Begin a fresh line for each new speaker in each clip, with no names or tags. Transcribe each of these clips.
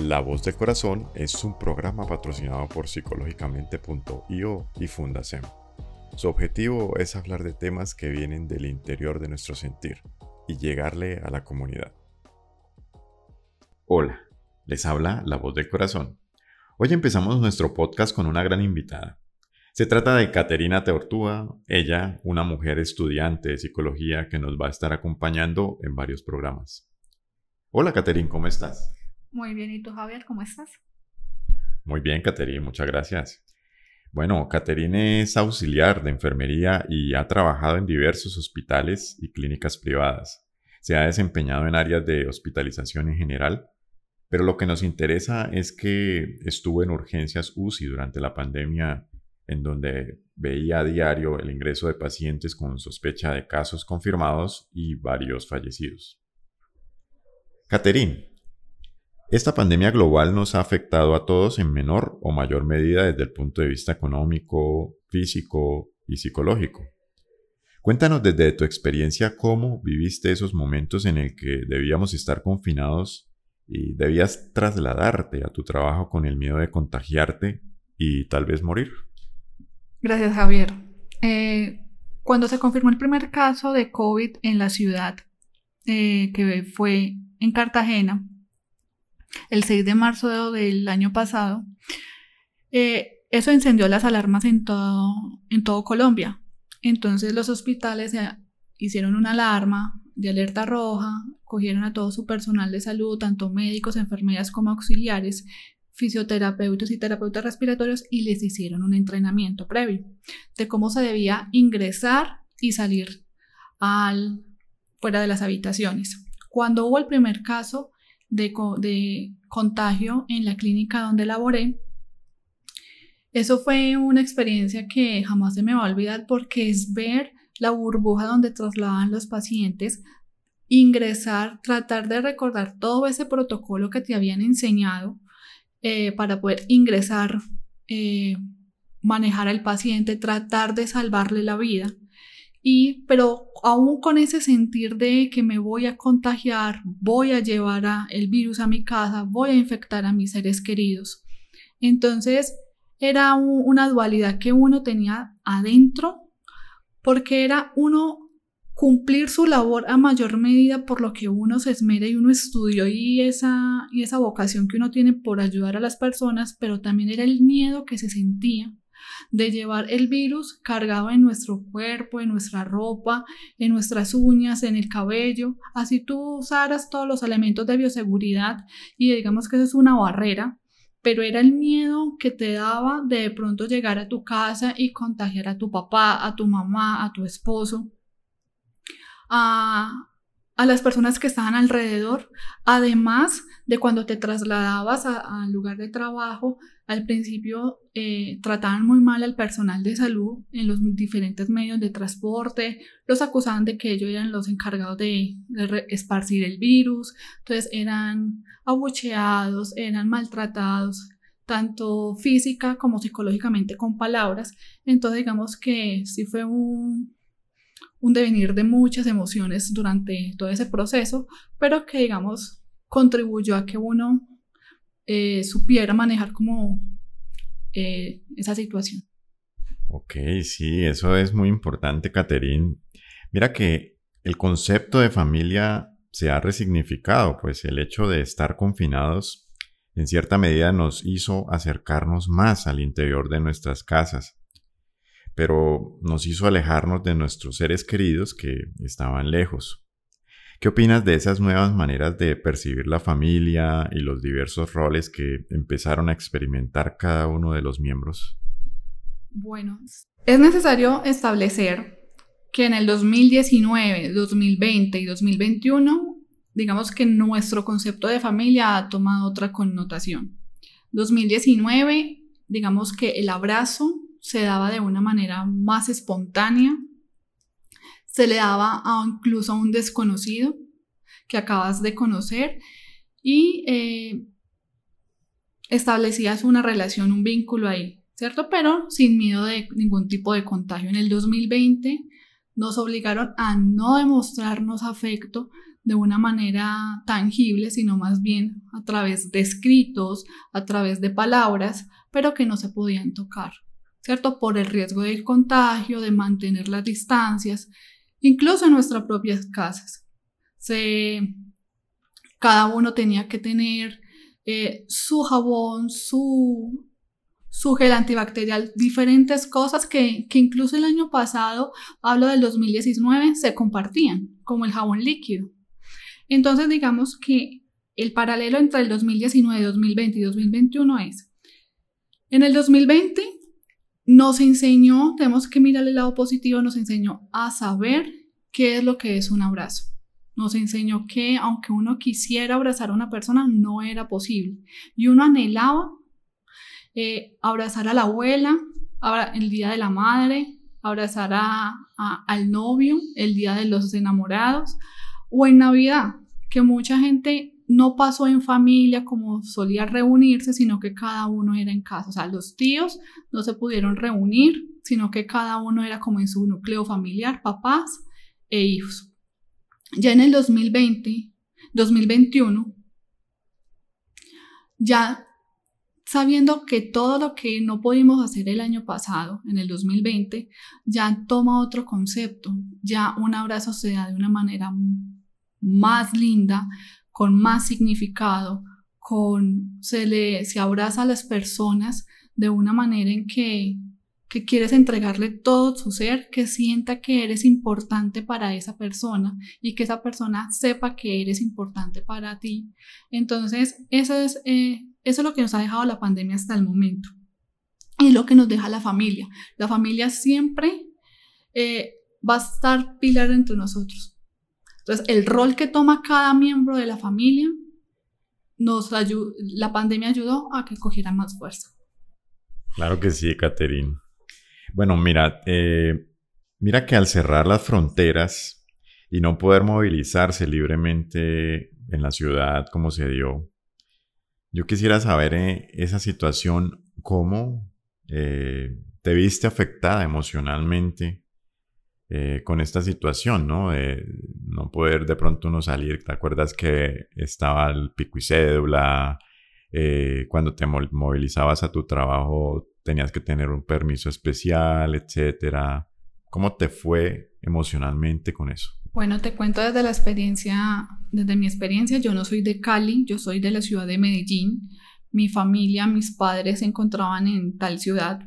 La Voz del Corazón es un programa patrocinado por psicológicamente.io y Fundacem. Su objetivo es hablar de temas que vienen del interior de nuestro sentir y llegarle a la comunidad. Hola, les habla La Voz del Corazón. Hoy empezamos nuestro podcast con una gran invitada. Se trata de Caterina Teortúa, ella, una mujer estudiante de psicología que nos va a estar acompañando en varios programas. Hola Caterina, ¿cómo estás?
Muy bien, ¿y tú Javier, cómo estás?
Muy bien, Caterina, muchas gracias. Bueno, Caterina es auxiliar de enfermería y ha trabajado en diversos hospitales y clínicas privadas. Se ha desempeñado en áreas de hospitalización en general, pero lo que nos interesa es que estuvo en urgencias UCI durante la pandemia, en donde veía a diario el ingreso de pacientes con sospecha de casos confirmados y varios fallecidos. Caterina, esta pandemia global nos ha afectado a todos en menor o mayor medida desde el punto de vista económico, físico y psicológico. Cuéntanos desde tu experiencia cómo viviste esos momentos en el que debíamos estar confinados y debías trasladarte a tu trabajo con el miedo de contagiarte y tal vez morir.
Gracias, Javier. Eh, cuando se confirmó el primer caso de COVID en la ciudad, eh, que fue en Cartagena, el 6 de marzo del año pasado, eh, eso encendió las alarmas en todo, en todo Colombia. Entonces los hospitales hicieron una alarma de alerta roja, cogieron a todo su personal de salud, tanto médicos, enfermeras como auxiliares, fisioterapeutas y terapeutas respiratorios y les hicieron un entrenamiento previo de cómo se debía ingresar y salir al, fuera de las habitaciones. Cuando hubo el primer caso, de, contagio en la clínica donde laboré. Eso fue una experiencia que jamás se me va a olvidar porque es ver la burbuja donde trasladan los pacientes, ingresar, tratar de recordar todo ese protocolo que te habían enseñado eh, para poder ingresar, eh, manejar al paciente, tratar de salvarle la vida. Y, pero aún con ese sentir de que me voy a contagiar, voy a llevar el virus a mi casa, voy a infectar a mis seres queridos. Entonces, era una dualidad que uno tenía adentro, porque era uno cumplir su labor a mayor medida por lo que uno se esmera y uno estudió y esa, y esa vocación que uno tiene por ayudar a las personas, pero también era el miedo que se sentía de llevar el virus cargado en nuestro cuerpo, en nuestra ropa, en nuestras uñas, en el cabello. Así tú usaras todos los elementos de bioseguridad y digamos que eso es una barrera, pero era el miedo que te daba de, de pronto llegar a tu casa y contagiar a tu papá, a tu mamá, a tu esposo, a, a las personas que estaban alrededor, además de cuando te trasladabas al lugar de trabajo, al principio eh, trataban muy mal al personal de salud en los diferentes medios de transporte, los acusaban de que ellos eran los encargados de, esparcir el virus, entonces eran abucheados, eran maltratados, tanto física como psicológicamente con palabras. Entonces digamos que sí fue un, un devenir de muchas emociones durante todo ese proceso, pero que digamos contribuyó a que uno eh, supiera manejar como eh, esa situación.
Ok, sí, eso es muy importante, Caterín. Mira que el concepto de familia se ha resignificado, pues el hecho de estar confinados en cierta medida nos hizo acercarnos más al interior de nuestras casas, pero nos hizo alejarnos de nuestros seres queridos que estaban lejos. ¿Qué opinas de esas nuevas maneras de percibir la familia y los diversos roles que empezaron a experimentar cada uno de los miembros?
Bueno, es necesario establecer que en el 2019, 2020 y 2021, digamos que nuestro concepto de familia ha tomado otra connotación. 2019, digamos que el abrazo se daba de una manera más espontánea, se le daba a, incluso a un desconocido que acabas de conocer y eh, establecías una relación, un vínculo ahí, ¿cierto? Pero sin miedo de ningún tipo de contagio. En el 2020 nos obligaron a no demostrarnos afecto de una manera tangible, sino más bien a través de escritos, a través de palabras, pero que no se podían tocar, ¿cierto? Por el riesgo del contagio, de mantener las distancias, incluso en nuestras propias casas. Cada uno tenía que tener eh, su jabón, su, su gel antibacterial, diferentes cosas que, que incluso el año pasado, hablo del 2019, se compartían, como el jabón líquido. Entonces, digamos que el paralelo entre el 2019, 2020 y 2021 es, en el 2020 nos enseñó, tenemos que mirar el lado positivo, nos enseñó a saber qué es lo que es un abrazo. Nos enseñó que aunque uno quisiera abrazar a una persona, no era posible. Y uno anhelaba eh, abrazar a la abuela, el día de la madre, abrazar a, al novio, el día de los enamorados, o en Navidad, que mucha gente no pasó en familia como solía reunirse, sino que cada uno era en casa. O sea, los tíos no se pudieron reunir, sino que cada uno era como en su núcleo familiar, papás e hijos. Ya en el 2020, 2021, ya sabiendo que todo lo que no pudimos hacer el año pasado, en el 2020, ya toma otro concepto, ya un abrazo se da de una manera más linda, con más significado, con se le se abraza a las personas de una manera en que que quieres entregarle todo su ser, que sienta que eres importante para esa persona y que esa persona sepa que eres importante para ti. Entonces, eso es, eh, eso es lo que nos ha dejado la pandemia hasta el momento. Y lo que nos deja la familia. La familia siempre eh, va a estar pilar entre nosotros. Entonces, el rol que toma cada miembro de la familia, nos la pandemia ayudó a que cogiera más fuerza.
Claro que sí, Caterine. Bueno, mira, eh, mira que al cerrar las fronteras y no poder movilizarse libremente en la ciudad como se dio, yo quisiera saber eh, esa situación, cómo eh, te viste afectada emocionalmente con esta situación, ¿no? De no poder de pronto no salir. ¿Te acuerdas que estaba el pico y cédula? cuando te movilizabas a tu trabajo tenías que tener un permiso especial, etcétera. ¿Cómo te fue emocionalmente con eso?
Bueno, te cuento desde la experiencia, desde mi experiencia, yo no soy de Cali, yo soy de la ciudad de Medellín. Mi familia, mis padres se encontraban en tal ciudad.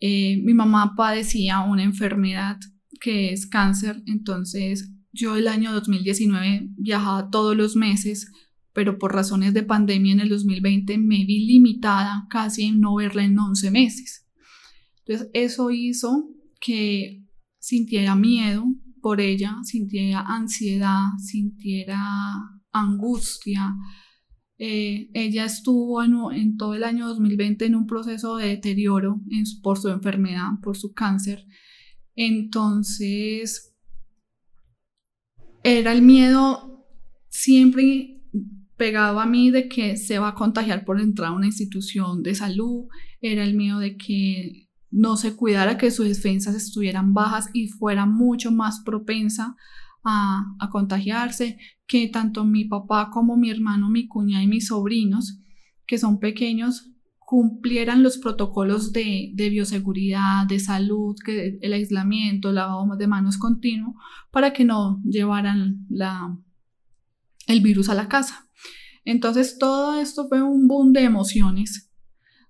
Eh, mi mamá padecía una enfermedad que es cáncer, entonces yo el año 2019 viajaba todos los meses pero por razones de pandemia en el 2020 me vi limitada casi en no verla en 11 meses. Entonces eso hizo que sintiera miedo por ella, sintiera ansiedad, sintiera angustia. Eh, ella estuvo en, todo el año 2020 en un proceso de deterioro por su enfermedad, por su cáncer. Entonces, era el miedo siempre pegado a mí de que se va a contagiar por entrar a una institución de salud, era el miedo de que no se cuidara, que sus defensas estuvieran bajas y fuera mucho más propensa a, contagiarse, que tanto mi papá como mi hermano, mi cuñada y mis sobrinos, que son pequeños, cumplieran los protocolos de, bioseguridad, de salud, que el aislamiento, el lavado de manos continuo, para que no llevaran el virus a la casa. Entonces todo esto fue un boom de emociones,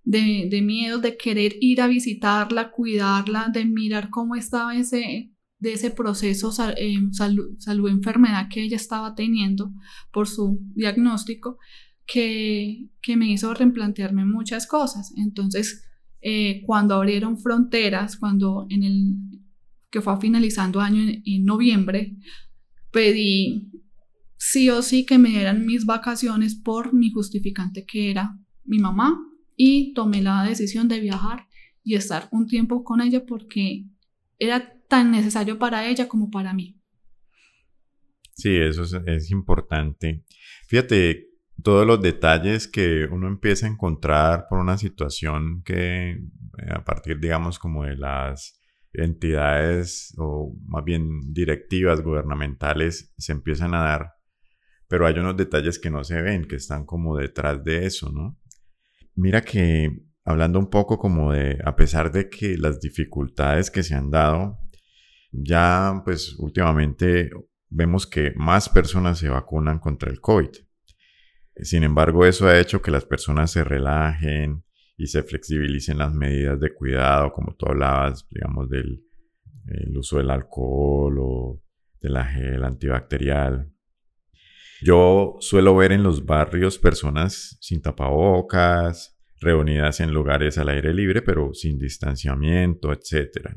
de, de miedo, de querer ir a visitarla, cuidarla, de mirar cómo estaba ese, de ese proceso eh, salud, salud, enfermedad que ella estaba teniendo por su diagnóstico, que, que me hizo replantearme muchas cosas. Entonces, eh, cuando abrieron fronteras, cuando en el que fue finalizando año en noviembre, pedí sí o sí que me dieran mis vacaciones por mi justificante que era mi mamá y tomé la decisión de viajar y estar un tiempo con ella porque era tan necesario para ella como para mí.
Sí, eso es, importante. Fíjate, todos los detalles que uno empieza a encontrar por una situación que eh, a partir, digamos, como de las entidades o más bien directivas gubernamentales se empiezan a dar, pero hay unos detalles que no se ven, que están como detrás de eso, ¿no? Mira que hablando un poco como de, a pesar de que las dificultades que se han dado, ya pues últimamente vemos que más personas se vacunan contra el COVID. Sin embargo, eso ha hecho que las personas se relajen y se flexibilicen las medidas de cuidado, como tú hablabas, digamos, del uso del alcohol o de la gel antibacterial. Yo suelo ver en los barrios personas sin tapabocas, reunidas en lugares al aire libre, pero sin distanciamiento, etc.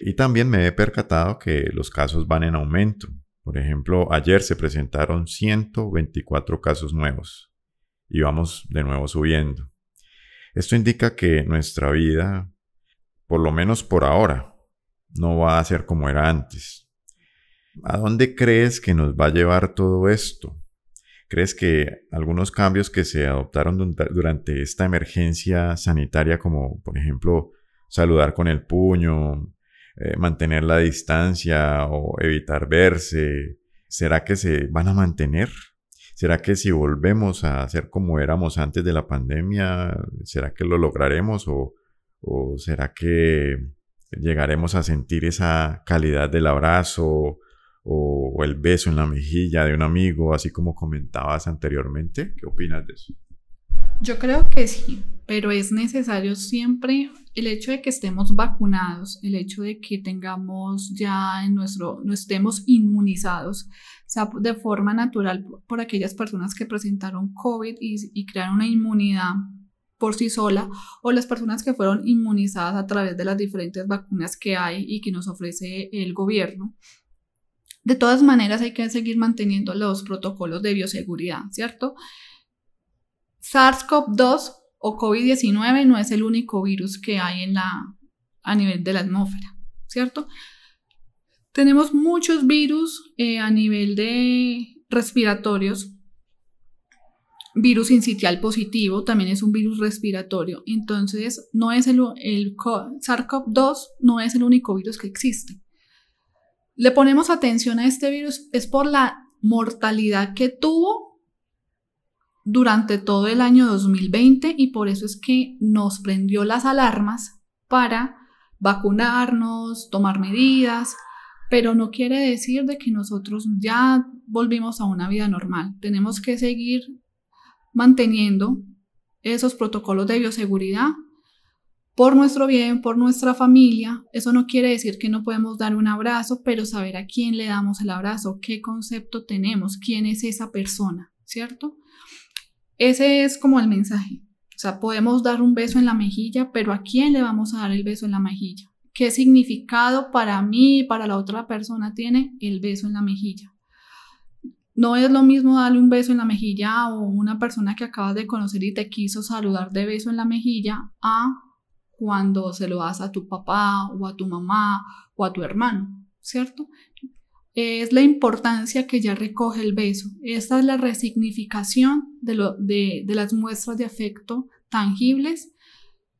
Y también me he percatado que los casos van en aumento. Por ejemplo, ayer se presentaron 124 casos nuevos y vamos de nuevo subiendo. Esto indica que nuestra vida, por lo menos por ahora, no va a ser como era antes. ¿A dónde crees que nos va a llevar todo esto? ¿Crees que algunos cambios que se adoptaron durante esta emergencia sanitaria, como por ejemplo saludar con el puño, eh, mantener la distancia o evitar verse, ¿será que se van a mantener? ¿Será que si volvemos a ser como éramos antes de la pandemia, será que lo lograremos o, o será que llegaremos a sentir esa calidad del abrazo o, el beso en la mejilla de un amigo, así como comentabas anteriormente? ¿Qué opinas de eso?
Yo creo que sí, pero es necesario siempre el hecho de que estemos vacunados, el hecho de que tengamos ya en nuestro, no estemos inmunizados, sea de forma natural por aquellas personas que presentaron COVID y crearon una inmunidad por sí sola o las personas que fueron inmunizadas a través de las diferentes vacunas que hay y que nos ofrece el gobierno. De todas maneras hay que seguir manteniendo los protocolos de bioseguridad, ¿cierto? SARS-CoV-2 o COVID-19 no es el único virus que hay en la, a nivel de la atmósfera, ¿cierto? Tenemos muchos virus eh, a nivel de respiratorios. Virus incitial positivo también es un virus respiratorio. Entonces, no es el, el SARS-CoV-2 no es el único virus que existe. Le ponemos atención a este virus es por la mortalidad que tuvo durante todo el año 2020 y por eso es que nos prendió las alarmas para vacunarnos, tomar medidas, pero no quiere decir de que nosotros ya volvimos a una vida normal. Tenemos que seguir manteniendo esos protocolos de bioseguridad por nuestro bien, por nuestra familia. Eso no quiere decir que no podemos dar un abrazo, pero saber a quién le damos el abrazo, qué concepto tenemos, quién es esa persona, ¿cierto? Ese es como el mensaje. O sea, podemos dar un beso en la mejilla, pero ¿a quién le vamos a dar el beso en la mejilla? ¿Qué significado para mí y para la otra persona tiene el beso en la mejilla? No es lo mismo darle un beso en la mejilla a una persona que acabas de conocer y te quiso saludar de beso en la mejilla a cuando se lo das a tu papá o a tu mamá o a tu hermano, ¿cierto? es la importancia que ya recoge el beso. Esta es la resignificación de, las muestras de afecto tangibles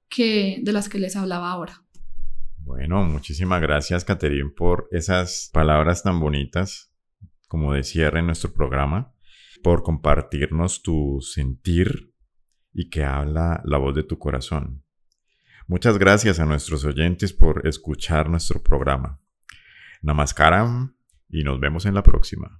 que, de las que les hablaba ahora.
Bueno, muchísimas gracias, Caterín, por esas palabras tan bonitas como de cierre en nuestro programa, por compartirnos tu sentir y que habla la voz de tu corazón. Muchas gracias a nuestros oyentes por escuchar nuestro programa. Namaskaram y nos vemos en la próxima.